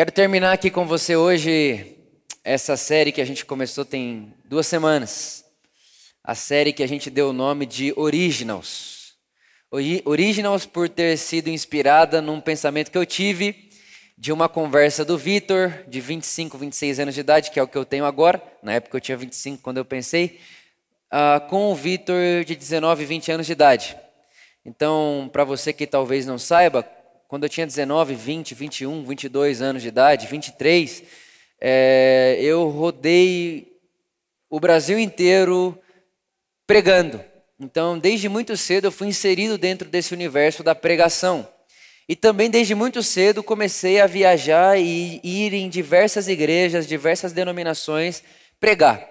Quero terminar aqui com você hoje essa série que a gente começou tem duas semanas. A série que a gente deu o nome de Originals. Originals por ter sido inspirada num pensamento que eu tive de uma conversa do Vitor, de 25, 26 anos de idade, que é o que eu tenho agora. Na época eu tinha 25 quando eu pensei. Uh, com o Vitor de 19, 20 anos de idade. Então, para você que talvez não saiba, quando eu tinha 19, 20, 21, 22 anos de idade, 23, é, eu rodei o Brasil inteiro pregando. Então, desde muito cedo, eu fui inserido dentro desse universo da pregação. E também, desde muito cedo, comecei a viajar e ir em diversas igrejas, diversas denominações, pregar.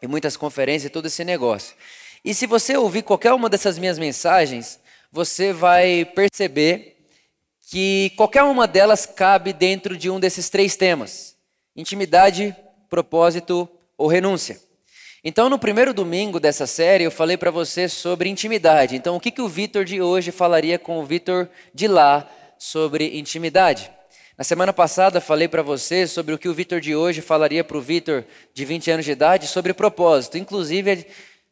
Em muitas conferências e todo esse negócio. E se você ouvir qualquer uma dessas minhas mensagens, você vai perceber que qualquer uma delas cabe dentro de um desses três temas: intimidade, propósito ou renúncia. Então, no primeiro domingo dessa série, eu falei para você sobre intimidade. Então, o que, que o Vitor de hoje falaria com o Vitor de lá sobre intimidade? Na semana passada, falei para você sobre o que o Vitor de hoje falaria para o Vitor de 20 anos de idade sobre propósito. Inclusive,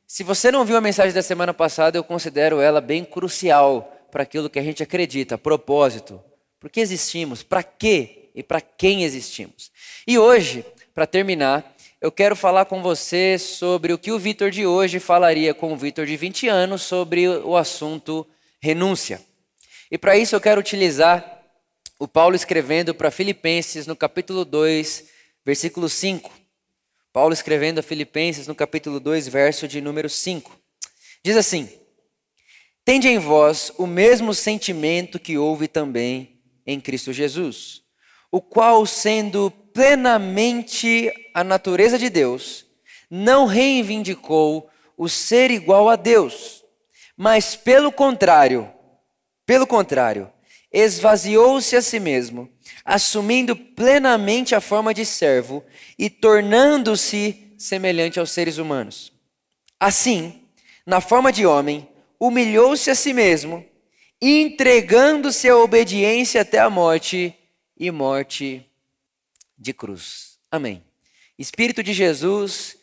se você não viu a mensagem da semana passada, eu considero ela bem crucial para aquilo que a gente acredita, propósito. Por que existimos? Para quê? E para quem existimos? E hoje, para terminar, eu quero falar com você sobre o que o Vitor de hoje falaria com o Vitor de 20 anos sobre o assunto renúncia. E para isso eu quero utilizar o Paulo escrevendo para Filipenses no capítulo 2, versículo 5. Paulo escrevendo a Filipenses no capítulo 2, verso de número 5. Diz assim: Tende em vós o mesmo sentimento que houve também em Cristo Jesus, o qual, sendo plenamente a natureza de Deus, não reivindicou o ser igual a Deus, mas pelo contrário, pelo contrário, esvaziou-se a si mesmo, assumindo plenamente a forma de servo e tornando-se semelhante aos seres humanos. Assim, na forma de homem, humilhou-se a si mesmo, entregando-se à obediência até a morte e morte de cruz. Amém. Espírito de Jesus,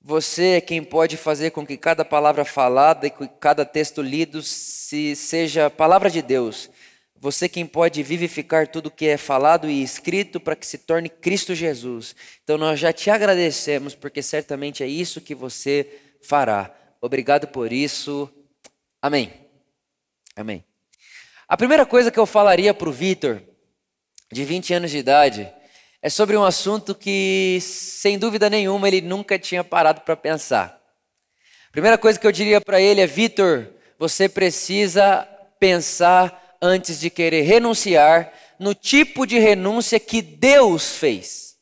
você é quem pode fazer com que cada palavra falada e cada texto lido se seja palavra de Deus. Você quem pode vivificar tudo que é falado e escrito para que se torne Cristo Jesus. Então nós já te agradecemos porque certamente é isso que você fará. Obrigado por isso. Amém. Amém. A primeira coisa que eu falaria para o Vitor, de 20 anos de idade, é sobre um assunto que, sem dúvida nenhuma, ele nunca tinha parado para pensar. A primeira coisa que eu diria para ele é: Vitor, você precisa pensar antes de querer renunciar no tipo de renúncia que Deus fez.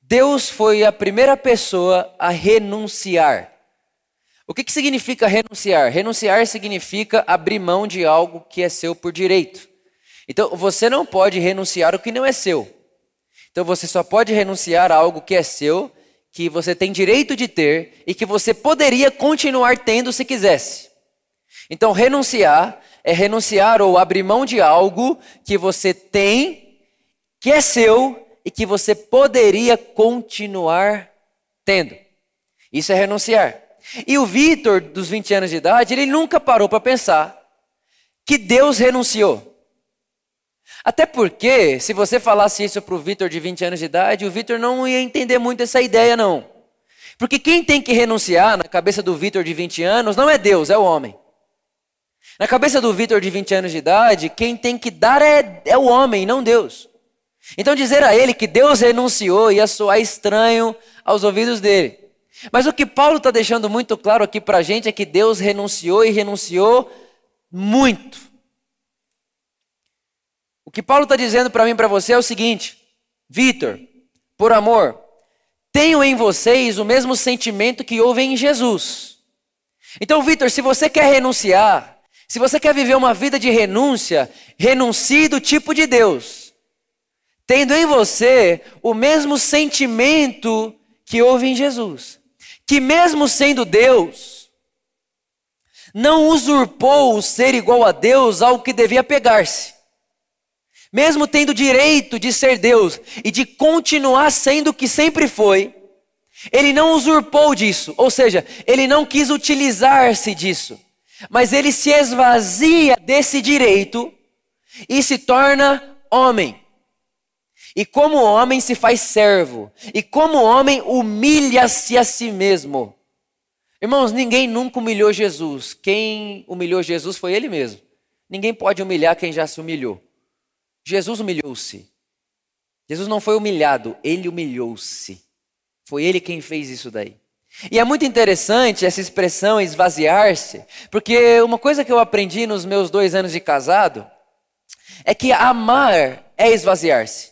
Deus foi a primeira pessoa a renunciar. O que, que significa renunciar? Renunciar significa abrir mão de algo que é seu por direito. Então, você não pode renunciar o que não é seu. Então, você só pode renunciar a algo que é seu, que você tem direito de ter e que você poderia continuar tendo se quisesse. Então, renunciar é renunciar ou abrir mão de algo que você tem, que é seu e que você poderia continuar tendo. Isso é renunciar. E o Vitor, dos 20 anos de idade, ele nunca parou para pensar que Deus renunciou. Até porque, se você falasse isso para o Vitor de 20 anos de idade, o Vitor não ia entender muito essa ideia, não. Porque quem tem que renunciar na cabeça do Vitor de 20 anos não é Deus, é o homem. Na cabeça do Vitor de 20 anos de idade, quem tem que dar é, é o homem, não Deus. Então dizer a ele que Deus renunciou ia soar estranho aos ouvidos dele. Mas o que Paulo está deixando muito claro aqui para a gente é que Deus renunciou e renunciou muito. O que Paulo está dizendo para mim e para você é o seguinte: Vitor, por amor, tenho em vocês o mesmo sentimento que houve em Jesus. Então, Vitor, se você quer renunciar, se você quer viver uma vida de renúncia, renuncie do tipo de Deus, tendo em você o mesmo sentimento que houve em Jesus que, mesmo sendo Deus, não usurpou o ser igual a Deus ao que devia pegar-se. mesmo tendo direito de ser Deus e de continuar sendo o que sempre foi, ele não usurpou disso, ou seja, ele não quis utilizar-se disso, mas ele se esvazia desse direito e se torna homem. E como homem se faz servo, e como homem humilha-se a si mesmo. Irmãos, ninguém nunca humilhou Jesus. Quem humilhou Jesus foi ele mesmo. Ninguém pode humilhar quem já se humilhou. Jesus humilhou-se. Jesus não foi humilhado, ele humilhou-se. Foi ele quem fez isso daí. E é muito interessante essa expressão esvaziar-se, porque uma coisa que eu aprendi nos meus dois anos de casado é que amar é esvaziar-se.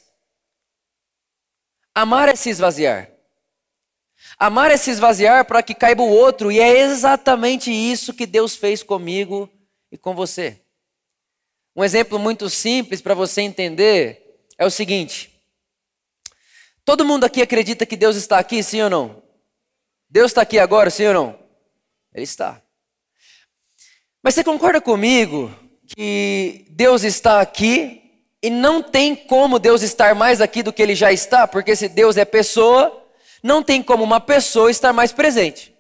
Amar é se esvaziar. Amar é se esvaziar para que caiba o outro, e é exatamente isso que Deus fez comigo e com você. Um exemplo muito simples para você entender é o seguinte: todo mundo aqui acredita que Deus está aqui, sim ou não? Deus está aqui agora, sim ou não? Ele está. Mas você concorda comigo que Deus está aqui e não tem como Deus estar mais aqui do que ele já está? Porque se Deus é pessoa, não tem como uma pessoa estar mais presente.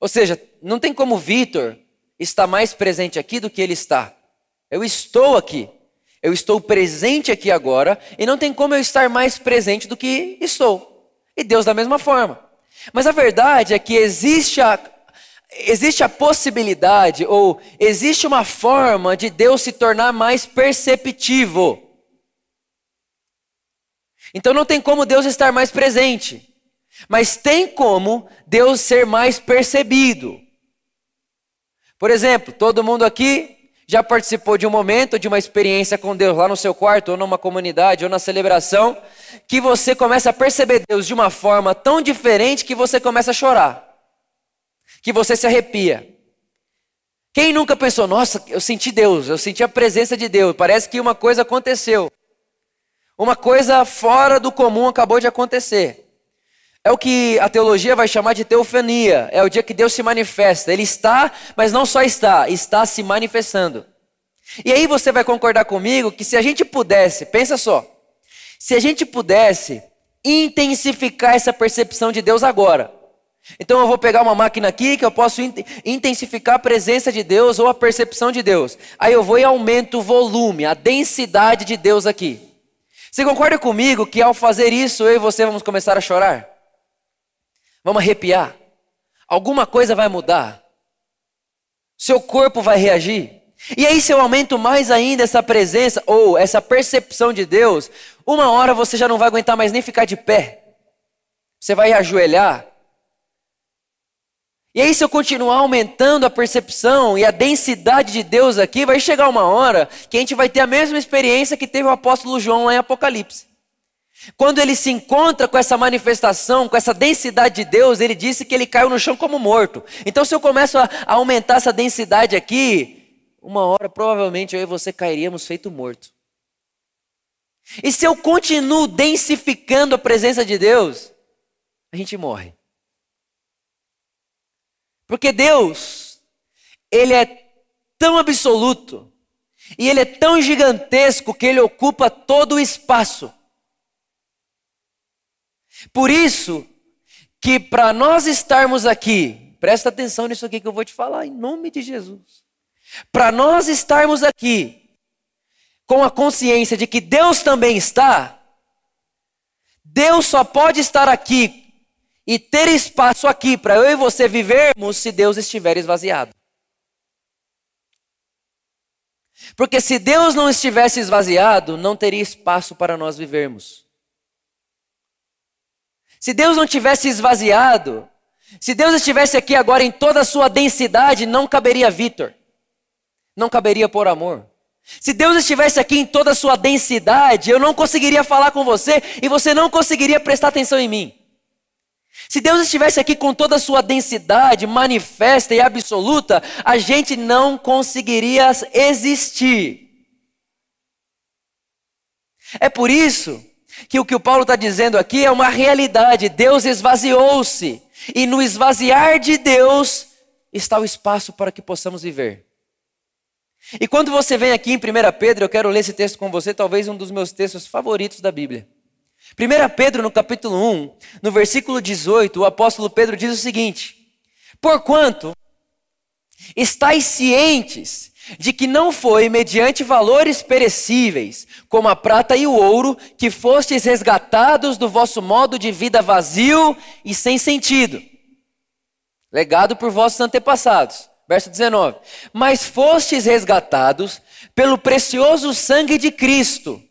Ou seja, não tem como Vitor estar mais presente aqui do que ele está. Eu estou aqui. Eu estou presente aqui agora e não tem como eu estar mais presente do que estou. E Deus da mesma forma. Mas a verdade é que existe a, existe a possibilidade ou existe uma forma de Deus se tornar mais perceptivo. Então não tem como Deus estar mais presente, mas tem como Deus ser mais percebido. Por exemplo, todo mundo aqui já participou de um momento, de uma experiência com Deus lá no seu quarto, ou numa comunidade, ou na celebração, que você começa a perceber Deus de uma forma tão diferente que você começa a chorar, que você se arrepia. Quem nunca pensou, nossa, eu senti Deus, eu senti a presença de Deus, parece que uma coisa aconteceu. Uma coisa fora do comum acabou de acontecer. É o que a teologia vai chamar de teofania. É o dia que Deus se manifesta. Ele está, mas não só está, está se manifestando. E aí você vai concordar comigo que se a gente pudesse, pensa só, se a gente pudesse intensificar essa percepção de Deus agora. Então eu vou pegar uma máquina aqui que eu posso intensificar a presença de Deus ou a percepção de Deus. Aí eu vou e aumento o volume, a densidade de Deus aqui. Você concorda comigo que ao fazer isso eu e você vamos começar a chorar? Vamos arrepiar. Alguma coisa vai mudar. Seu corpo vai reagir. E aí, se eu aumento mais ainda essa presença ou essa percepção de Deus, uma hora você já não vai aguentar mais nem ficar de pé. Você vai ajoelhar. E aí, se eu continuar aumentando a percepção e a densidade de Deus aqui, vai chegar uma hora que a gente vai ter a mesma experiência que teve o apóstolo João lá em Apocalipse. Quando ele se encontra com essa manifestação, com essa densidade de Deus, ele disse que ele caiu no chão como morto. Então, se eu começo a, aumentar essa densidade aqui, uma hora provavelmente eu e você cairíamos feito morto. E se eu continuo densificando a presença de Deus, a gente morre. Porque Deus, Ele é tão absoluto, e Ele é tão gigantesco que Ele ocupa todo o espaço. Por isso que para nós estarmos aqui, presta atenção nisso aqui que eu vou te falar, em nome de Jesus. Para nós estarmos aqui com a consciência de que Deus também está, Deus só pode estar aqui e ter espaço aqui para eu e você vivermos se Deus estiver esvaziado. Porque se Deus não estivesse esvaziado, não teria espaço para nós vivermos. Se Deus não tivesse esvaziado, se Deus estivesse aqui agora em toda a sua densidade, não caberia Vitor. Não caberia por amor. Se Deus estivesse aqui em toda a sua densidade, eu não conseguiria falar com você e você não conseguiria prestar atenção em mim. Se Deus estivesse aqui com toda a sua densidade manifesta e absoluta, a gente não conseguiria existir. É por isso que o que o Paulo está dizendo aqui é uma realidade. Deus esvaziou-se. E no esvaziar de Deus está o espaço para que possamos viver. E quando você vem aqui em 1 Pedro, eu quero ler esse texto com você, talvez um dos meus textos favoritos da Bíblia. 1 Pedro, no capítulo 1, no versículo 18, o apóstolo Pedro diz o seguinte: Porquanto estáis cientes de que não foi mediante valores perecíveis, como a prata e o ouro, que fostes resgatados do vosso modo de vida vazio e sem sentido, legado por vossos antepassados. Verso 19: Mas fostes resgatados pelo precioso sangue de Cristo,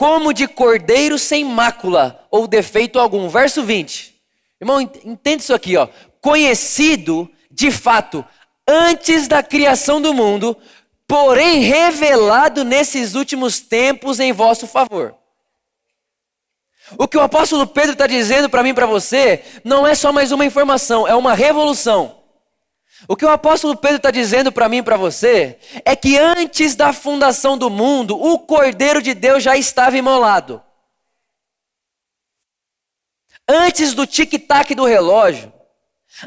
como de cordeiro sem mácula ou defeito algum. Verso 20. Irmão, entende isso aqui, ó. Conhecido de fato antes da criação do mundo, porém revelado nesses últimos tempos em vosso favor. O que o apóstolo Pedro está dizendo para mim e para você não é só mais uma informação, é uma revolução. O que o apóstolo Pedro está dizendo para mim e para você é que antes da fundação do mundo, o Cordeiro de Deus já estava imolado. Antes do tic-tac do relógio,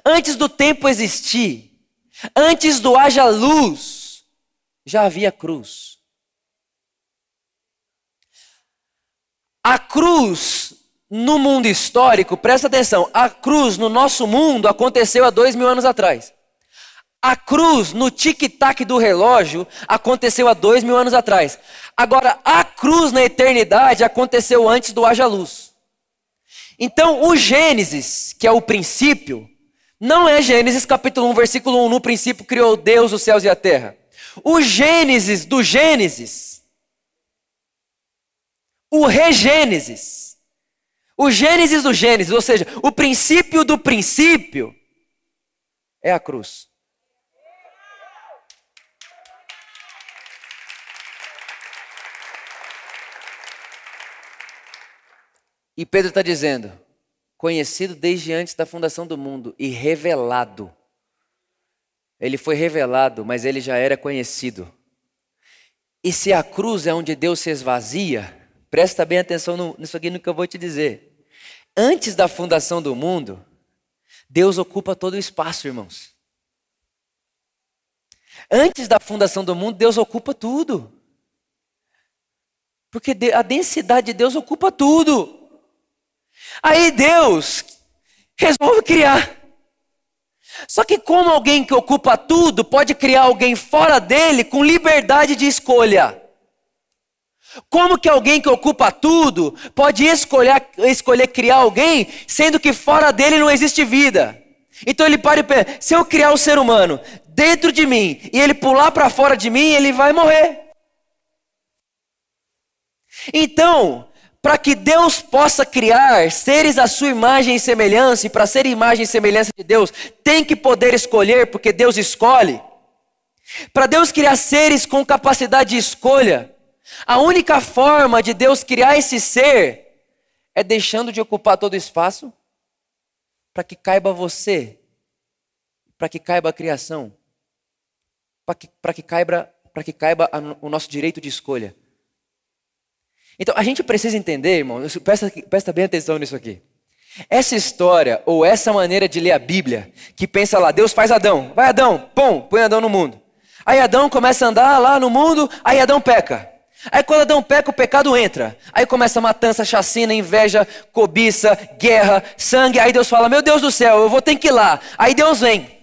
antes do tempo existir, Antes do haja luz, já havia cruz. A cruz no mundo histórico, presta atenção, a cruz no nosso mundo aconteceu há dois mil anos atrás. A cruz no tic-tac do relógio aconteceu há dois mil anos atrás. Agora, a cruz na eternidade aconteceu antes do haja luz. Então, o Gênesis, que é o princípio, não é Gênesis capítulo 1, versículo 1, no princípio criou Deus os céus e a terra. O Gênesis do Gênesis, o regênesis, o Gênesis do Gênesis, ou seja, o princípio do princípio, é a cruz. E Pedro está dizendo: conhecido desde antes da fundação do mundo e revelado. Ele foi revelado, mas ele já era conhecido. E se a cruz é onde Deus se esvazia, presta bem atenção nisso aqui no que eu vou te dizer. Antes da fundação do mundo, Deus ocupa todo o espaço, irmãos. Antes da fundação do mundo, Deus ocupa tudo. Porque a densidade de Deus ocupa tudo. Aí Deus resolve criar. Só que, como alguém que ocupa tudo pode criar alguém fora dele com liberdade de escolha? Como que alguém que ocupa tudo pode escolher, escolher criar alguém, sendo que fora dele não existe vida? Então ele para e pensa: se eu criar o um ser humano dentro de mim e ele pular para fora de mim, ele vai morrer. Então, para que Deus possa criar seres à sua imagem e semelhança, e para ser imagem e semelhança de Deus, tem que poder escolher, porque Deus escolhe. Para Deus criar seres com capacidade de escolha, a única forma de Deus criar esse ser é deixando de ocupar todo o espaço para que caiba você, para que caiba a criação, para que, que caiba, que caiba o nosso direito de escolha. Então a gente precisa entender, irmão, presta, presta bem atenção nisso aqui. Essa história, ou essa maneira de ler a Bíblia, que pensa lá, Deus faz Adão, vai Adão, pum, põe Adão no mundo. Aí Adão começa a andar lá no mundo, aí Adão peca. Aí quando Adão peca, o pecado entra. Aí começa matança, chacina, inveja, cobiça, guerra, sangue. Aí Deus fala: Meu Deus do céu, eu vou ter que ir lá. Aí Deus vem.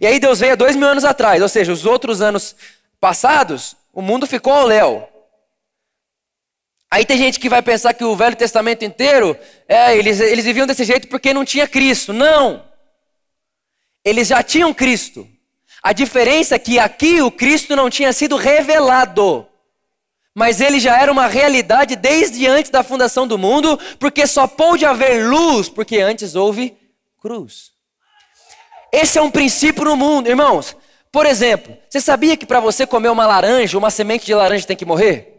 E aí Deus veio há dois mil anos atrás, ou seja, os outros anos passados, o mundo ficou ao léu. Aí tem gente que vai pensar que o Velho Testamento inteiro, é, eles, eles viviam desse jeito porque não tinha Cristo. Não! Eles já tinham Cristo. A diferença é que aqui o Cristo não tinha sido revelado. Mas ele já era uma realidade desde antes da fundação do mundo, porque só pôde haver luz, porque antes houve cruz. Esse é um princípio no mundo, irmãos. Por exemplo, você sabia que para você comer uma laranja, uma semente de laranja tem que morrer?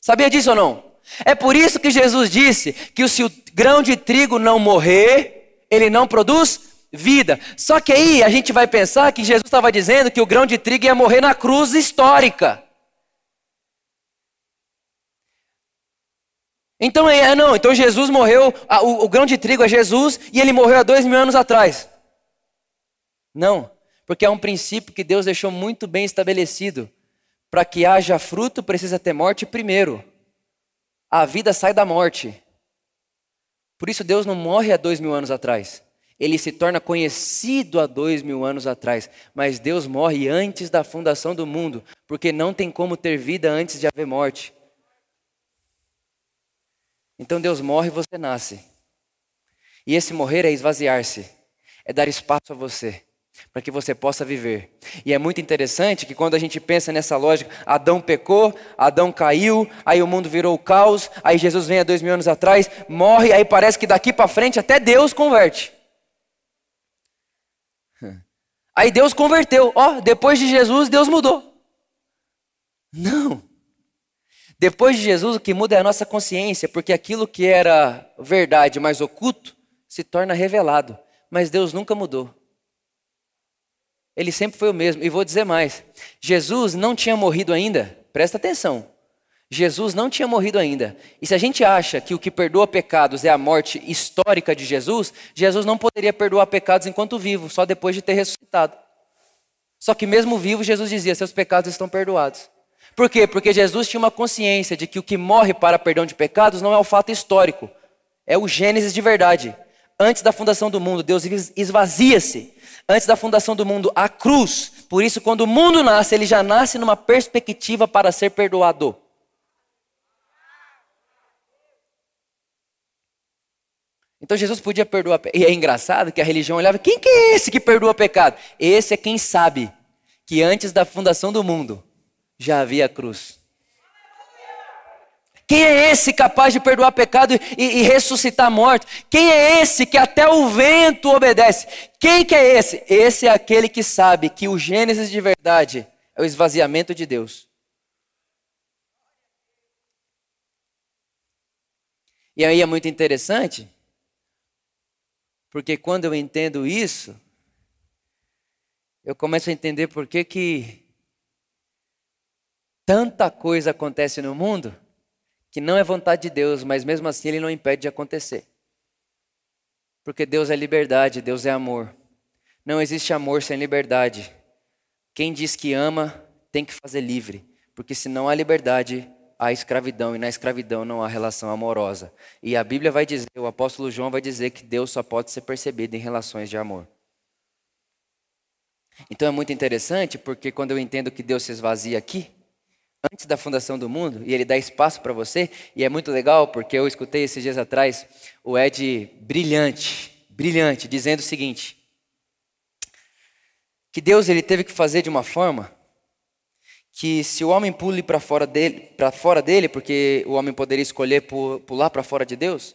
Sabia disso ou não? É por isso que Jesus disse que se o grão de trigo não morrer, ele não produz vida. Só que aí a gente vai pensar que Jesus estava dizendo que o grão de trigo ia morrer na cruz histórica. Então, é, não, então Jesus morreu, o, o grão de trigo é Jesus e ele morreu há dois mil anos atrás. Não, porque é um princípio que Deus deixou muito bem estabelecido Para que haja fruto, precisa ter morte primeiro. A vida sai da morte. Por isso, Deus não morre há dois mil anos atrás. Ele se torna conhecido há dois mil anos atrás. Mas Deus morre antes da fundação do mundo, porque não tem como ter vida antes de haver morte. Então Deus morre e você nasce. E esse morrer é esvaziar-se, é dar espaço a você para que você possa viver. E é muito interessante que quando a gente pensa nessa lógica, Adão pecou, Adão caiu, aí o mundo virou caos, aí Jesus vem há dois mil anos atrás, morre, aí parece que daqui para frente até Deus converte. Aí Deus converteu, ó, depois de Jesus Deus mudou. Não. Depois de Jesus o que muda é a nossa consciência, porque aquilo que era verdade, mas oculto, se torna revelado. Mas Deus nunca mudou. Ele sempre foi o mesmo. E vou dizer mais: Jesus não tinha morrido ainda, presta atenção. Jesus não tinha morrido ainda. E se a gente acha que o que perdoa pecados é a morte histórica de Jesus, Jesus não poderia perdoar pecados enquanto vivo, só depois de ter ressuscitado. Só que mesmo vivo, Jesus dizia: seus pecados estão perdoados. Por quê? Porque Jesus tinha uma consciência de que o que morre para perdão de pecados não é o fato histórico, é o Gênesis de verdade. Antes da fundação do mundo, Deus esvazia-se antes da fundação do mundo, a cruz. Por isso, quando o mundo nasce, ele já nasce numa perspectiva para ser perdoado. Então Jesus podia perdoar. E é engraçado que a religião olhava: quem que é esse que perdoa pecado? Esse é quem sabe que antes da fundação do mundo já havia a cruz. Quem é esse capaz de perdoar pecado e, e, ressuscitar morto? Quem é esse que até o vento obedece? Quem que é esse? Esse é aquele que sabe que o Gênesis de verdade é o esvaziamento de Deus. E aí é muito interessante, porque quando eu entendo isso, eu começo a entender por que que tanta coisa acontece no mundo que não é vontade de Deus, mas mesmo assim ele não impede de acontecer. Porque Deus é liberdade, Deus é amor. Não existe amor sem liberdade. Quem diz que ama tem que fazer livre, porque se não há liberdade, há escravidão, e na escravidão não há relação amorosa. E a Bíblia vai dizer, o apóstolo João vai dizer que Deus só pode ser percebido em relações de amor. Então é muito interessante, porque quando eu entendo que Deus se esvazia aqui, antes da fundação do mundo e ele dá espaço para você. E é muito legal porque eu escutei esses dias atrás o Ed brilhante, brilhante, dizendo o seguinte: que Deus ele teve que fazer de uma forma que se o homem pule para fora dele, para fora dele, porque o homem poderia escolher pular para fora de Deus,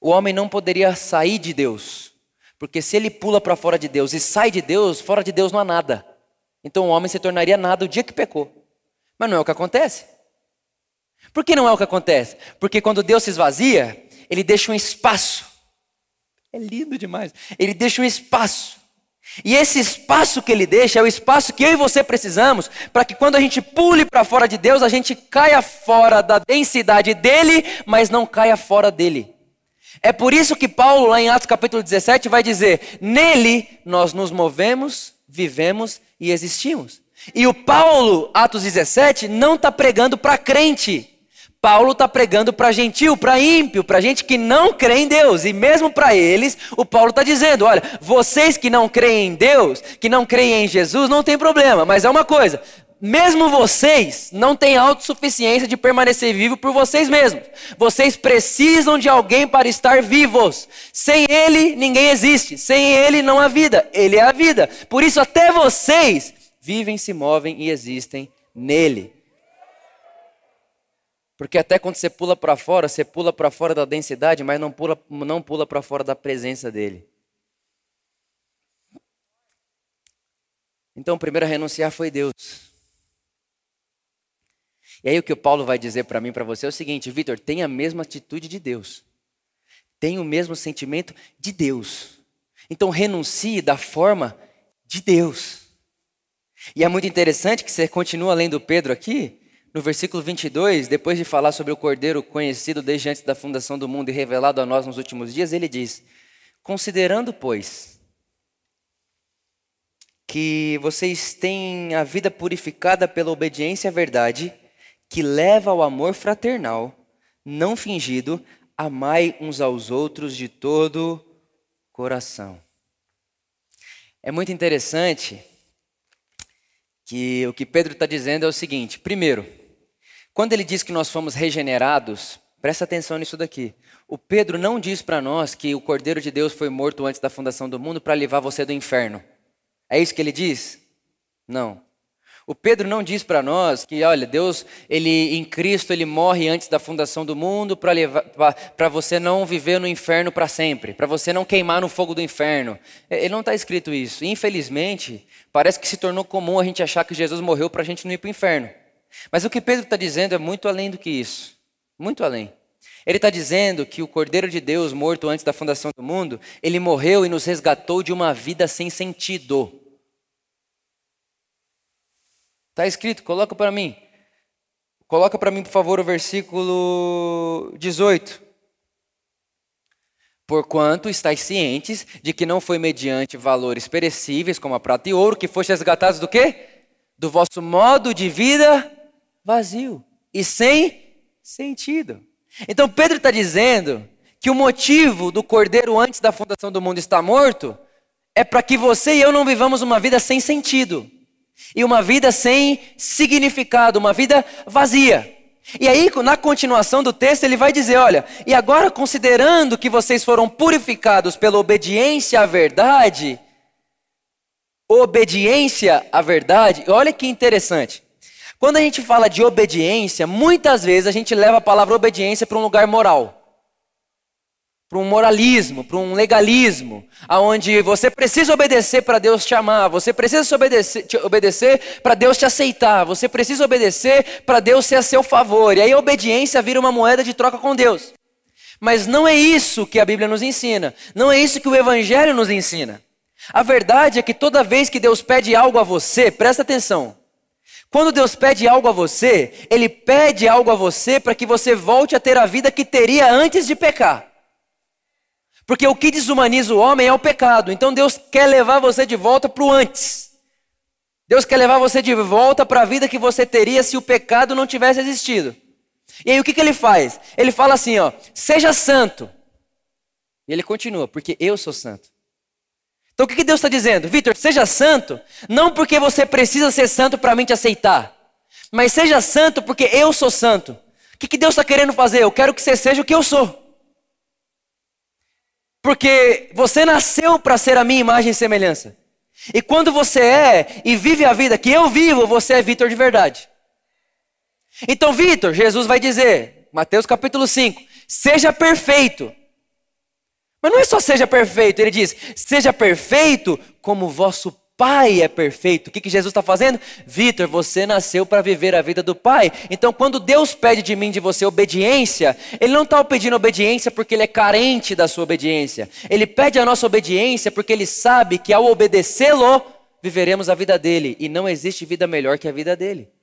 o homem não poderia sair de Deus. Porque se ele pula para fora de Deus e sai de Deus, fora de Deus não há nada. Então o homem se tornaria nada o dia que pecou. Mas não é o que acontece. Por que não é o que acontece? Porque quando Deus se esvazia, ele deixa um espaço. É lindo demais. Ele deixa um espaço. E esse espaço que ele deixa é o espaço que eu e você precisamos para que quando a gente pule para fora de Deus, a gente caia fora da densidade dele, mas não caia fora dele. É por isso que Paulo, lá em Atos capítulo 17, vai dizer: Nele nós nos movemos, vivemos e existimos. E o Paulo, Atos 17, não está pregando para crente. Paulo está pregando para gentil, para ímpio, para gente que não crê em Deus. E mesmo para eles, o Paulo está dizendo: olha, vocês que não creem em Deus, que não creem em Jesus, não tem problema. Mas é uma coisa: mesmo vocês não têm autossuficiência de permanecer vivo por vocês mesmos. Vocês precisam de alguém para estar vivos. Sem ele, ninguém existe. Sem ele, não há vida. Ele é a vida. Por isso, até vocês vivem, se movem e existem nele. Porque até quando você pula para fora, você pula para fora da densidade, mas não pula, não pula para fora da presença dele. Então, o primeiro a renunciar foi Deus. E aí o que o Paulo vai dizer para mim, para você é o seguinte, Vitor, tenha a mesma atitude de Deus. Tenha o mesmo sentimento de Deus. Então renuncie da forma de Deus. E é muito interessante que você continua lendo Pedro aqui, no versículo 22, depois de falar sobre o Cordeiro conhecido desde antes da fundação do mundo e revelado a nós nos últimos dias, ele diz: Considerando, pois, que vocês têm a vida purificada pela obediência à verdade, que leva ao amor fraternal, não fingido, amai uns aos outros de todo coração. É muito interessante que o que Pedro está dizendo é o seguinte: primeiro, quando ele diz que nós fomos regenerados, presta atenção nisso daqui. O Pedro não diz para nós que o Cordeiro de Deus foi morto antes da fundação do mundo para livrar você do inferno. É isso que ele diz? Não. O Pedro não diz para nós que, olha, Deus, ele em Cristo, ele morre antes da fundação do mundo para você não viver no inferno para sempre, para você não queimar no fogo do inferno. É, ele não está escrito isso. Infelizmente, parece que se tornou comum a gente achar que Jesus morreu para a gente não ir para o inferno. Mas o que Pedro está dizendo é muito além do que isso. Muito além. Ele está dizendo que o Cordeiro de Deus, morto antes da fundação do mundo, ele morreu e nos resgatou de uma vida sem sentido. Está escrito, coloca para mim. Coloca para mim, por favor, o versículo 18. Porquanto estáis cientes de que não foi mediante valores perecíveis, como a prata e ouro, que foste resgatados do quê? Do vosso modo de vida vazio e sem sentido. Então Pedro está dizendo que o motivo do cordeiro antes da fundação do mundo estar morto é para que você e eu não vivamos uma vida sem sentido e uma vida sem significado, uma vida vazia. E aí, na continuação do texto, ele vai dizer: olha, e agora considerando que vocês foram purificados pela obediência à verdade, obediência à verdade, olha que interessante. Quando a gente fala de obediência, muitas vezes a gente leva a palavra obediência para um lugar moral para um moralismo, para um legalismo, aonde você precisa obedecer para Deus te amar, você precisa obedecer, obedecer para Deus te aceitar, você precisa obedecer para Deus ser a seu favor. E aí a obediência vira uma moeda de troca com Deus. Mas não é isso que a Bíblia nos ensina, não é isso que o Evangelho nos ensina. A verdade é que toda vez que Deus pede algo a você, presta atenção. Quando Deus pede algo a você, Ele pede algo a você para que você volte a ter a vida que teria antes de pecar. Porque o que desumaniza o homem é o pecado. Então Deus quer levar você de volta para o antes. Deus quer levar você de volta para a vida que você teria se o pecado não tivesse existido. E aí o que, que ele faz? Ele fala assim, ó, seja santo. E ele continua, porque eu sou santo. Então o que, que Deus está dizendo? Vitor, seja santo, não porque você precisa ser santo para mim te aceitar, mas seja santo porque eu sou santo. O que, que Deus está querendo fazer? Eu quero que você seja o que eu sou. Porque você nasceu para ser a minha imagem e semelhança. E quando você é e vive a vida que eu vivo, você é Vitor de verdade. Então, Vitor, Jesus vai dizer, Mateus capítulo 5, seja perfeito. Mas não é só seja perfeito, ele diz, seja perfeito como vosso Pai é perfeito. O que, que Jesus está fazendo? Vitor, você nasceu para viver a vida do Pai. Então, quando Deus pede de mim, de você, obediência, Ele não está pedindo obediência porque Ele é carente da sua obediência. Ele pede a nossa obediência porque Ele sabe que ao obedecê-lo, viveremos a vida dele. E não existe vida melhor que a vida dele.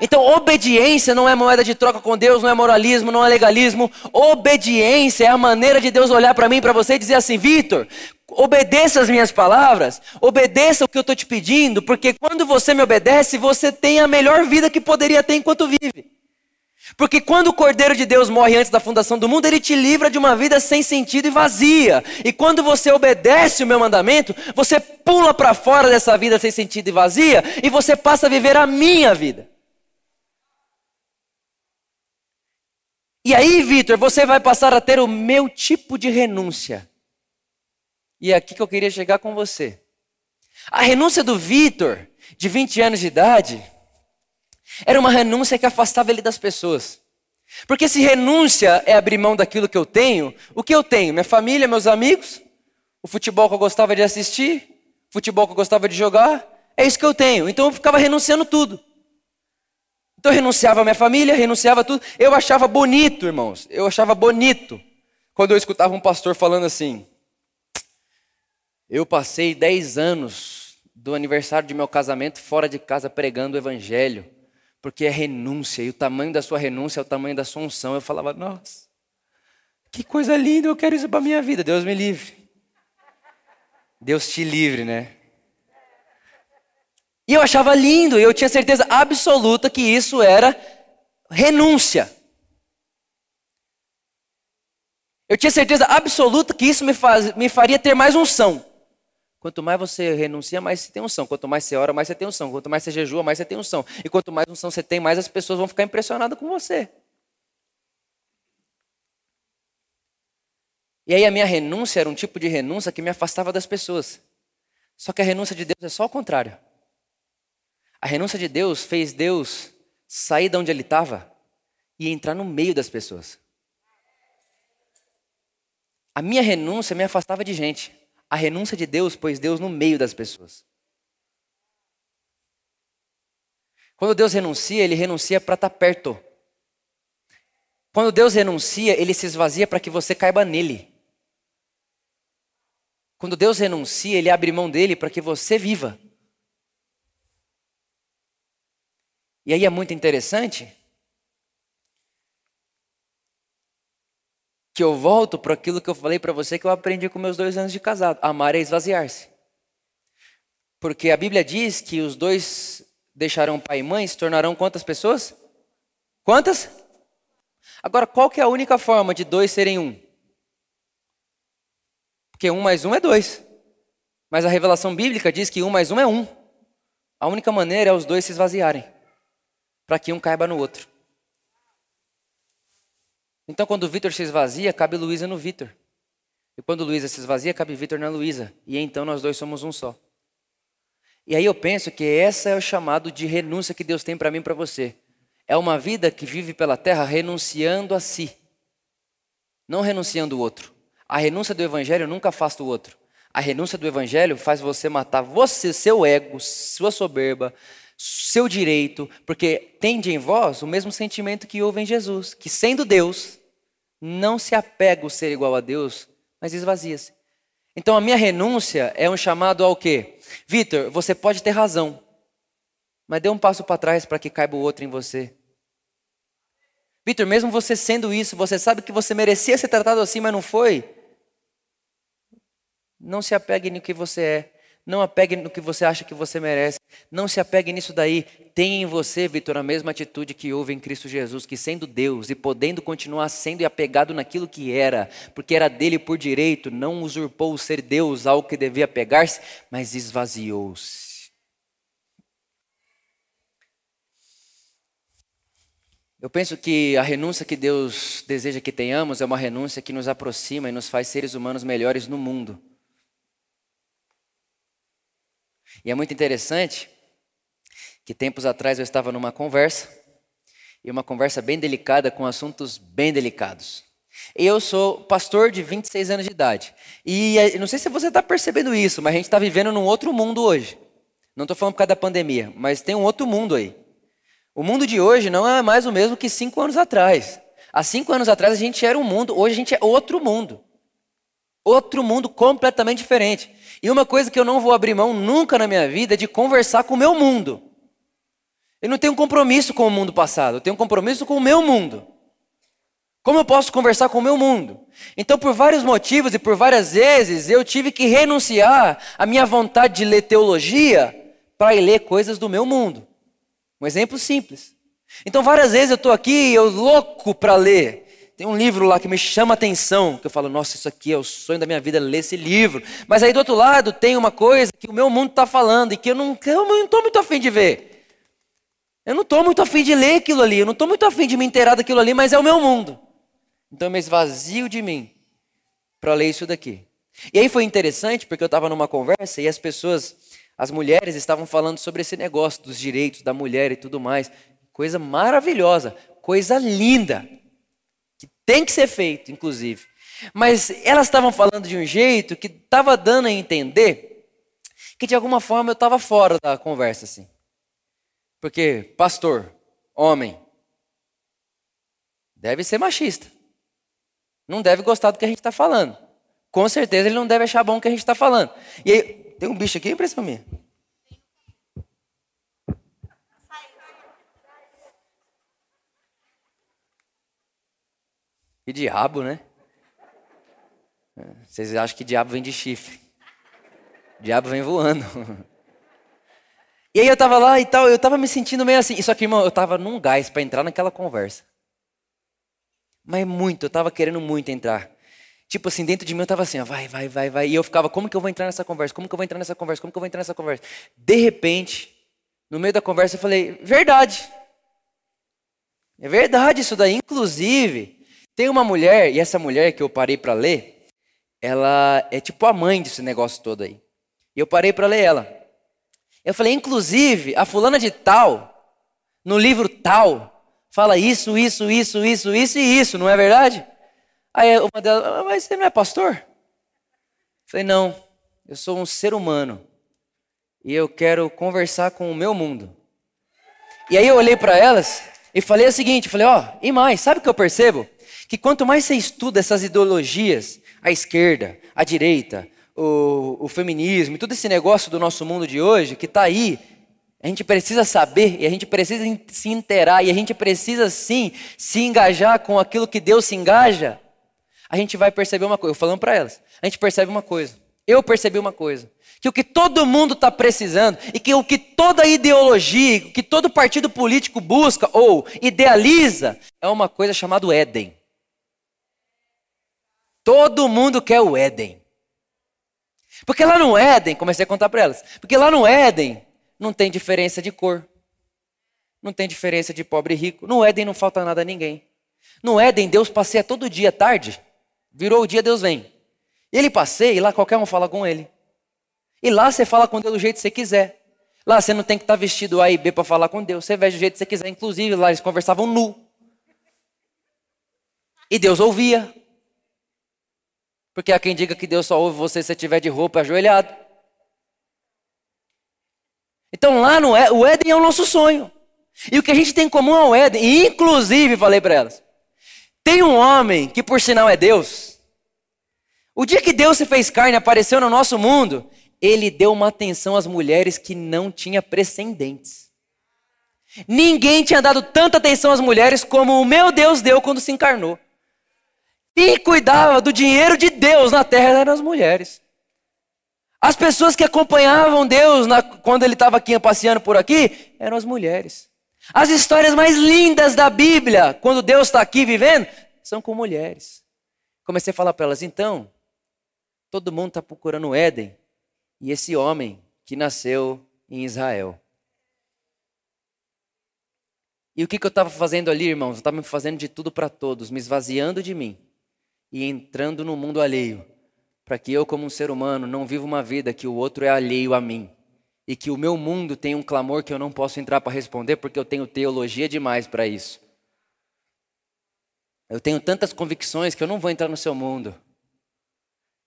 Então, obediência não é moeda de troca com Deus, não é moralismo, não é legalismo. Obediência é a maneira de Deus olhar para mim, para você e dizer assim: Vitor, obedeça as minhas palavras, obedeça o que eu estou te pedindo, porque quando você me obedece, você tem a melhor vida que poderia ter enquanto vive. Porque quando o Cordeiro de Deus morre antes da fundação do mundo, ele te livra de uma vida sem sentido e vazia. E quando você obedece o meu mandamento, você pula para fora dessa vida sem sentido e vazia e você passa a viver a minha vida. E aí, Vitor, você vai passar a ter o meu tipo de renúncia. E é aqui que eu queria chegar com você. A renúncia do Vitor, de 20 anos de idade, era uma renúncia que afastava ele das pessoas. Porque se renúncia é abrir mão daquilo que eu tenho, o que eu tenho? Minha família, meus amigos, o futebol que eu gostava de assistir, futebol que eu gostava de jogar, é isso que eu tenho. Então eu ficava renunciando tudo. Então eu renunciava à minha família, renunciava a tudo. Eu achava bonito, irmãos. Eu achava bonito quando eu escutava um pastor falando assim: Eu passei 10 anos do aniversário de meu casamento fora de casa pregando o evangelho, porque é renúncia, e o tamanho da sua renúncia é o tamanho da sua unção. Eu falava: Nossa, que coisa linda, eu quero isso para minha vida. Deus me livre. Deus te livre, né? E eu achava lindo, e eu tinha certeza absoluta que isso era renúncia. Eu tinha certeza absoluta que isso me, faz, me faria ter mais unção. Quanto mais você renuncia, mais você tem unção. Quanto mais você ora, mais você tem unção. Quanto mais você jejua, mais você tem unção. E quanto mais unção você tem, mais as pessoas vão ficar impressionadas com você. E aí a minha renúncia era um tipo de renúncia que me afastava das pessoas. Só que a renúncia de Deus é só o contrário. A renúncia de Deus fez Deus sair de onde ele estava e entrar no meio das pessoas. A minha renúncia me afastava de gente. A renúncia de Deus pôs Deus no meio das pessoas. Quando Deus renuncia, ele renuncia para estar tá perto. Quando Deus renuncia, ele se esvazia para que você caiba nele. Quando Deus renuncia, ele abre mão dele para que você viva. E aí é muito interessante que eu volto para aquilo que eu falei para você que eu aprendi com meus dois anos de casado: amar é esvaziar-se. Porque a Bíblia diz que os dois deixarão pai e mãe, se tornarão quantas pessoas? Quantas? Agora, qual que é a única forma de dois serem um? Porque um mais um é dois. Mas a revelação bíblica diz que um mais um é um. A única maneira é os dois se esvaziarem, para que um caiba no outro. Então, quando o Vitor se esvazia, cabe Luísa no Vitor. E quando Luísa se esvazia, cabe Vitor na Luísa. E então nós dois somos um só. E aí eu penso que esse é o chamado de renúncia que Deus tem para mim e para você. É uma vida que vive pela terra renunciando a si, não renunciando o outro. A renúncia do evangelho nunca afasta o outro. A renúncia do evangelho faz você matar você, seu ego, sua soberba, seu direito, porque tende em vós o mesmo sentimento que houve em Jesus, que sendo Deus, não se apega o ser igual a Deus, mas esvazia-se. Então a minha renúncia é um chamado ao quê? Vitor, você pode ter razão, mas dê um passo para trás para que caiba o outro em você. Vitor, mesmo você sendo isso, você sabe que você merecia ser tratado assim, mas não foi? Não se apegue no que você é. Não apegue no que você acha que você merece. Não se apegue nisso daí. Tem em você, Vitor, a mesma atitude que houve em Cristo Jesus, que sendo Deus e podendo continuar sendo e apegado naquilo que era, porque era dele por direito, não usurpou o ser Deus ao que devia pegar-se, mas esvaziou-se. Eu penso que a renúncia que Deus deseja que tenhamos é uma renúncia que nos aproxima e nos faz seres humanos melhores no mundo. E é muito interessante que tempos atrás eu estava numa conversa, e uma conversa bem delicada com assuntos bem delicados. Eu sou pastor de 26 anos de idade. E eh, não sei se você está percebendo isso, mas a gente está vivendo num outro mundo hoje. Não estou falando por causa da pandemia, mas tem um outro mundo aí. O mundo de hoje não é mais o mesmo que cinco anos atrás. Há cinco anos atrás a gente era um mundo, hoje a gente é outro mundo. Outro mundo completamente diferente. E uma coisa que eu não vou abrir mão nunca na minha vida é de conversar com o meu mundo. Eu não tenho compromisso com o mundo passado, eu tenho compromisso com o meu mundo. Como eu posso conversar com o meu mundo? Então, por vários motivos e por várias vezes, eu tive que renunciar à minha vontade de ler teologia para ir ler coisas do meu mundo. Um exemplo simples. Então, várias vezes eu estou aqui, eu louco para ler. Tem um livro lá que me chama a atenção, que eu falo, nossa, isso aqui é o sonho da minha vida, ler esse livro. Mas aí do outro lado tem uma coisa que o meu mundo está falando e que eu não estou muito afim de ver. Eu não estou muito afim de ler aquilo ali, eu não estou muito afim de me inteirar daquilo ali, mas é o meu mundo. Então eu me esvazio de mim para ler isso daqui. E aí foi interessante porque eu estava numa conversa e as pessoas, as mulheres estavam falando sobre esse negócio dos direitos da mulher e tudo mais. Coisa maravilhosa, coisa linda tem que ser feito, inclusive. Mas elas estavam falando de um jeito que estava dando a entender que de alguma forma eu estava fora da conversa, assim. Porque pastor, homem, deve ser machista. Não deve gostar do que a gente está falando. Com certeza ele não deve achar bom o que a gente está falando. E aí, tem um bicho aqui, impressão minha. Que diabo, né? Vocês acham que diabo vem de chifre. Diabo vem voando. E aí eu tava lá e tal, eu tava me sentindo meio assim. Só que, irmão, eu tava num gás para entrar naquela conversa. Mas muito, eu tava querendo muito entrar. Tipo assim, dentro de mim eu tava assim, ó, vai, vai, vai, vai. E eu ficava, como que eu vou entrar nessa conversa? Como que eu vou entrar nessa conversa? Como que eu vou entrar nessa conversa? De repente, no meio da conversa eu falei, verdade. É verdade isso daí. Inclusive, tem uma mulher, e essa mulher que eu parei para ler, ela é tipo a mãe desse negócio todo aí. E eu parei para ler ela. Eu falei, inclusive, a fulana de tal, no livro tal, fala isso, isso, isso, isso, isso e isso, não é verdade? Aí uma delas, ah, mas você não é pastor? Eu falei, não, eu sou um ser humano e eu quero conversar com o meu mundo. E aí eu olhei para elas e falei o seguinte, falei, ó, oh, e mais, sabe o que eu percebo? Que quanto mais você estuda essas ideologias, a esquerda, a direita, o, o feminismo, todo esse negócio do nosso mundo de hoje, que está aí, a gente precisa saber e a gente precisa se inteirar e a gente precisa sim se engajar com aquilo que Deus se engaja. A gente vai perceber uma coisa, eu falando para elas, a gente percebe uma coisa. Eu percebi uma coisa, que o que todo mundo está precisando e que o que toda ideologia, que todo partido político busca ou idealiza é uma coisa chamada Éden. Todo mundo quer o Éden. Porque lá no Éden, comecei a contar para elas, porque lá no Éden não tem diferença de cor, não tem diferença de pobre e rico. No Éden não falta nada a ninguém. No Éden, Deus passeia todo dia, tarde, virou o dia, Deus vem. Ele passeia e lá qualquer um fala com ele. E lá você fala com Deus do jeito que você quiser. Lá você não tem que estar tá vestido A e B para falar com Deus. Você veste do jeito que você quiser. Inclusive, lá eles conversavam nu. E Deus ouvia. Porque há quem diga que Deus só ouve você se estiver de roupa ajoelhado. Então lá no Éden, o Éden é o nosso sonho. E o que a gente tem em comum é o Éden. E inclusive, falei para elas, tem um homem que por sinal é Deus. O dia que Deus se fez carne, apareceu no nosso mundo, ele deu uma atenção às mulheres que não tinha precedentes. Ninguém tinha dado tanta atenção às mulheres como o meu Deus deu quando se encarnou. Quem cuidava do dinheiro de Deus na terra eram as mulheres. As pessoas que acompanhavam Deus na, quando ele estava aqui passeando por aqui eram as mulheres. As histórias mais lindas da Bíblia, quando Deus está aqui vivendo, são com mulheres. Comecei a falar para elas, então, todo mundo está procurando o Éden e esse homem que nasceu em Israel. E o que, que eu estava fazendo ali, irmãos? Eu estava me fazendo de tudo para todos, me esvaziando de mim e entrando no mundo alheio, para que eu, como um ser humano, não viva uma vida que o outro é alheio a mim e que o meu mundo tem um clamor que eu não posso entrar para responder porque eu tenho teologia demais para isso. Eu tenho tantas convicções que eu não vou entrar no seu mundo.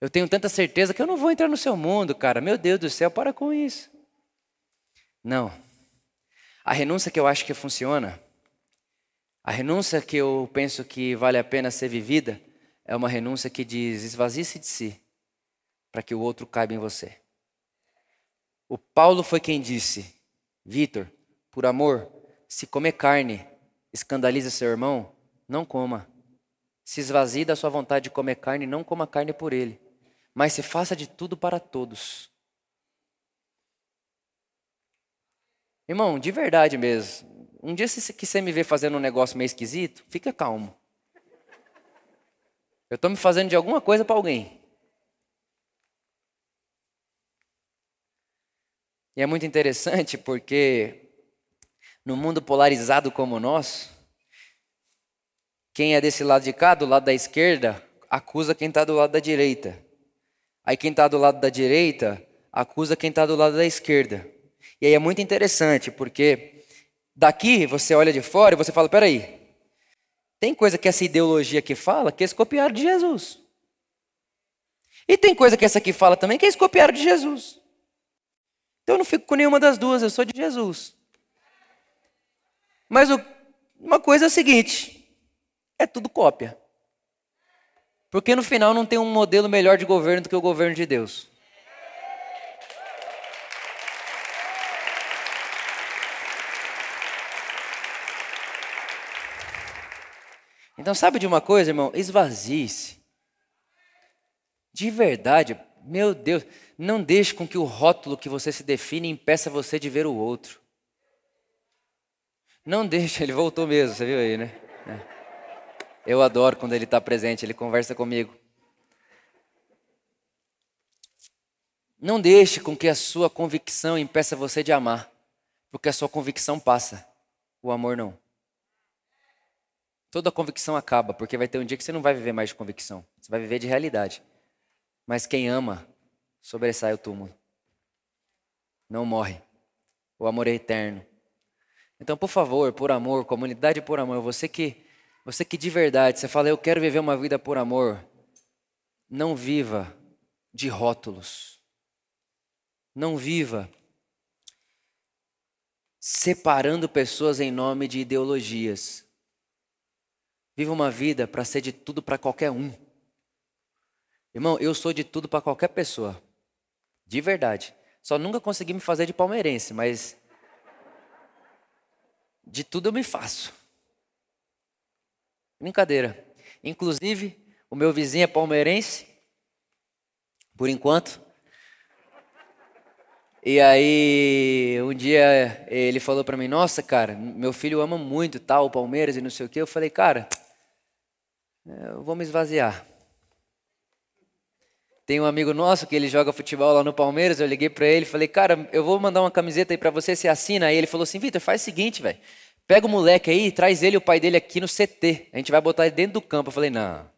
Eu tenho tanta certeza que eu não vou entrar no seu mundo, cara. Meu Deus do céu, para com isso. Não. A renúncia que eu acho que funciona, a renúncia que eu penso que vale a pena ser vivida, é uma renúncia que diz: esvazie-se de si, para que o outro caiba em você. O Paulo foi quem disse: Vitor, por amor, se comer carne escandaliza seu irmão, não coma. Se esvazie da sua vontade de comer carne, não coma carne por ele. Mas se faça de tudo para todos. Irmão, de verdade mesmo. Um dia que você me vê fazendo um negócio meio esquisito, fica calmo. Eu estou me fazendo de alguma coisa para alguém. E é muito interessante porque no mundo polarizado como o nosso, quem é desse lado de cá, do lado da esquerda, acusa quem está do lado da direita. Aí quem está do lado da direita acusa quem está do lado da esquerda. E aí é muito interessante porque daqui você olha de fora e você fala: peraí, tem coisa que essa ideologia aqui fala que eles copiaram de Jesus. E tem coisa que essa aqui fala também que eles copiaram de Jesus. Então eu não fico com nenhuma das duas, eu sou de Jesus. Mas o, uma coisa é a seguinte: é tudo cópia. Porque no final não tem um modelo melhor de governo do que o governo de Deus. Então, sabe de uma coisa, irmão? Esvazie-se. De verdade, Meu Deus, não deixe com que o rótulo que você se define impeça você de ver o outro. Não deixe, ele voltou mesmo, você viu aí, né? É. Eu adoro quando ele está presente, ele conversa comigo. Não deixe com que a sua convicção impeça você de amar, porque a sua convicção passa, o amor não. Toda convicção acaba, porque vai ter um dia que você não vai viver mais de convicção, você vai viver de realidade. Mas quem ama, sobressai o túmulo. Não morre. O amor é eterno. Então, por favor, por amor, comunidade por amor, você que, você que de verdade, você fala, eu quero viver uma vida por amor, não viva de rótulos. Não viva separando pessoas em nome de ideologias. Viva uma vida para ser de tudo para qualquer um. Irmão, eu sou de tudo para qualquer pessoa. De verdade. Só nunca consegui me fazer de palmeirense, mas de tudo eu me faço. Brincadeira. Inclusive, o meu vizinho é palmeirense, por enquanto. E aí, um dia ele falou para mim: Nossa, cara, meu filho ama muito tal, o Palmeiras e não sei o quê. Eu falei: Cara, eu vou me esvaziar. Tem um amigo nosso que ele joga futebol lá no Palmeiras. Eu liguei para ele, falei, cara, eu vou mandar uma camiseta aí para você, você assina. Aí ele falou assim, Vitor, faz o seguinte, velho, pega o moleque aí, traz ele e o pai dele aqui no CT. A gente vai botar ele dentro do campo. Eu falei, não.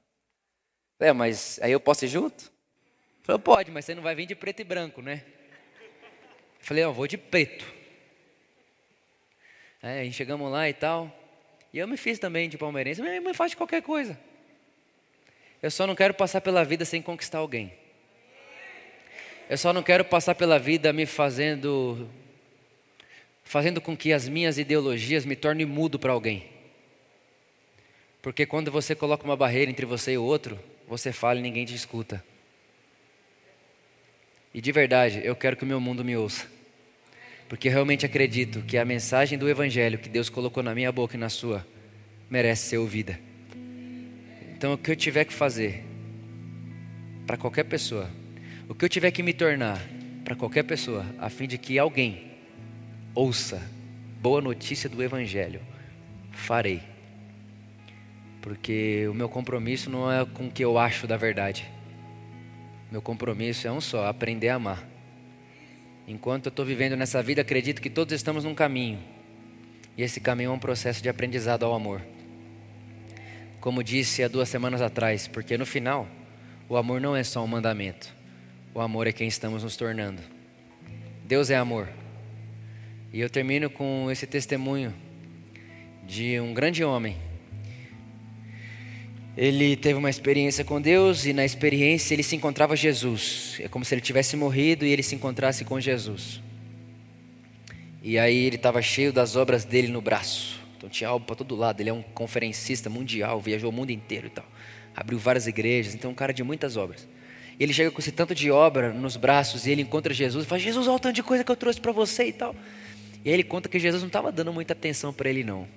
É, mas aí eu posso ir junto? Ele falou, pode, mas você não vai vir de preto e branco, né? Eu falei, eu vou de preto. Aí a gente chegamos lá e tal. E eu me fiz também de palmeirense. Minha mãe faz de qualquer coisa. Eu só não quero passar pela vida sem conquistar alguém. Eu só não quero passar pela vida me fazendo fazendo com que as minhas ideologias me tornem mudo para alguém. Porque quando você coloca uma barreira entre você e o outro, você fala e ninguém te escuta. E de verdade, eu quero que o meu mundo me ouça. Porque eu realmente acredito que a mensagem do Evangelho que Deus colocou na minha boca e na sua merece ser ouvida. Então, o que eu tiver que fazer para qualquer pessoa, o que eu tiver que me tornar para qualquer pessoa, a fim de que alguém ouça boa notícia do Evangelho, farei. Porque o meu compromisso não é com o que eu acho da verdade. Meu compromisso é um só: aprender a amar. Enquanto eu estou vivendo nessa vida, acredito que todos estamos num caminho. E esse caminho é um processo de aprendizado ao amor como disse há duas semanas atrás, porque no final, o amor não é só um mandamento, o amor é quem estamos nos tornando. Deus é amor. E eu termino com esse testemunho de um grande homem. Ele teve uma experiência com Deus e na experiência ele se encontrava Jesus. É como se ele tivesse morrido e ele se encontrasse com Jesus. E aí ele estava cheio das obras dele no braço. Então tinha algo para todo lado. Ele é um conferencista mundial, viajou o mundo inteiro e tal. Abriu várias igrejas, então é um cara de muitas obras. E ele chega com esse tanto de obra nos braços e ele encontra Jesus e fala: Jesus, olha o tanto de coisa que eu trouxe para você e tal. E aí ele conta que Jesus não estava dando muita atenção para ele, não.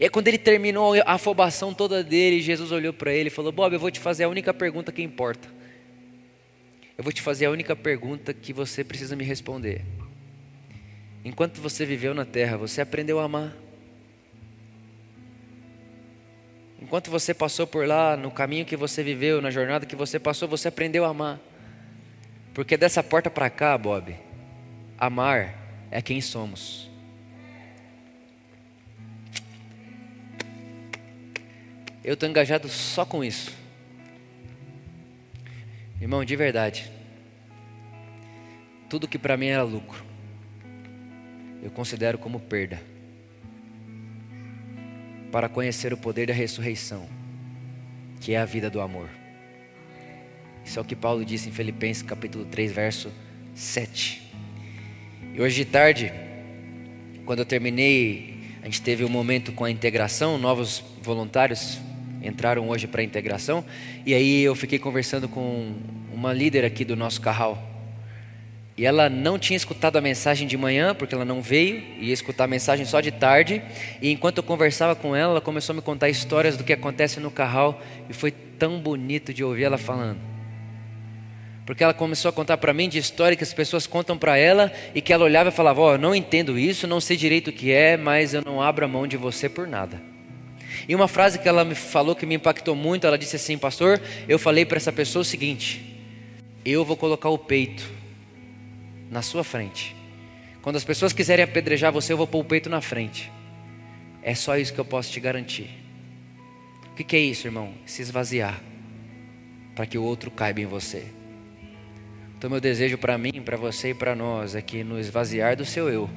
E aí, quando ele terminou a afobação toda dele, Jesus olhou para ele e falou: Bob, eu vou te fazer a única pergunta que importa. Eu vou te fazer a única pergunta que você precisa me responder. Enquanto você viveu na terra, você aprendeu a amar? Enquanto você passou por lá, no caminho que você viveu, na jornada que você passou, você aprendeu a amar. Porque dessa porta para cá, Bob, amar é quem somos. Eu estou engajado só com isso. Irmão, de verdade. Tudo que para mim era lucro, eu considero como perda para conhecer o poder da ressurreição, que é a vida do amor. Isso é o que Paulo disse em Filipenses capítulo 3, verso 7. E hoje de tarde, quando eu terminei, a gente teve um momento com a integração, novos voluntários entraram hoje para a integração, e aí eu fiquei conversando com uma líder aqui do nosso carral. E ela não tinha escutado a mensagem de manhã, porque ela não veio, ia escutar a mensagem só de tarde. E enquanto eu conversava com ela, ela começou a me contar histórias do que acontece no carral. E foi tão bonito de ouvir ela falando. Porque ela começou a contar para mim de história que as pessoas contam para ela e que ela olhava e falava: Ó, oh, não entendo isso, não sei direito o que é, mas eu não abro a mão de você por nada. E uma frase que ela me falou que me impactou muito, ela disse assim: Pastor, eu falei para essa pessoa o seguinte: Eu vou colocar o peito na sua frente. Quando as pessoas quiserem apedrejar você, eu vou pôr o peito na frente. É só isso que eu posso te garantir. O que, é isso, irmão? Se esvaziar para que o outro caiba em você. Então, meu desejo para mim, para você e para nós é que no esvaziar do seu eu,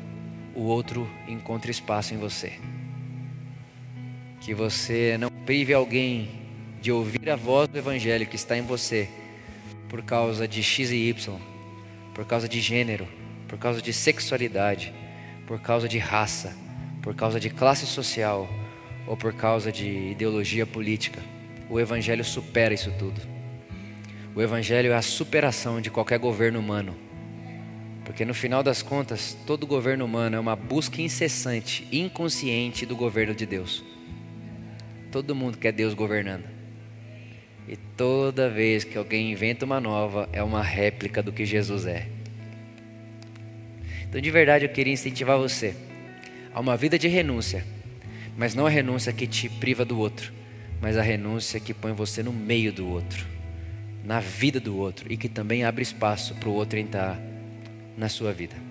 o outro encontre espaço em você. Que você não prive alguém de ouvir a voz do Evangelho que está em você por causa de X e Y, por causa de gênero, por causa de sexualidade, por causa de raça, por causa de classe social ou por causa de ideologia política. O Evangelho supera isso tudo. O Evangelho é a superação de qualquer governo humano. Porque no final das contas, todo governo humano é uma busca incessante, inconsciente do governo de Deus. Todo mundo quer Deus governando. E toda vez que alguém inventa uma nova, é uma réplica do que Jesus é. Então, de verdade, eu queria incentivar você a uma vida de renúncia, mas não a renúncia que te priva do outro, mas a renúncia que põe você no meio do outro na vida do outro e que também abre espaço para o outro entrar na sua vida.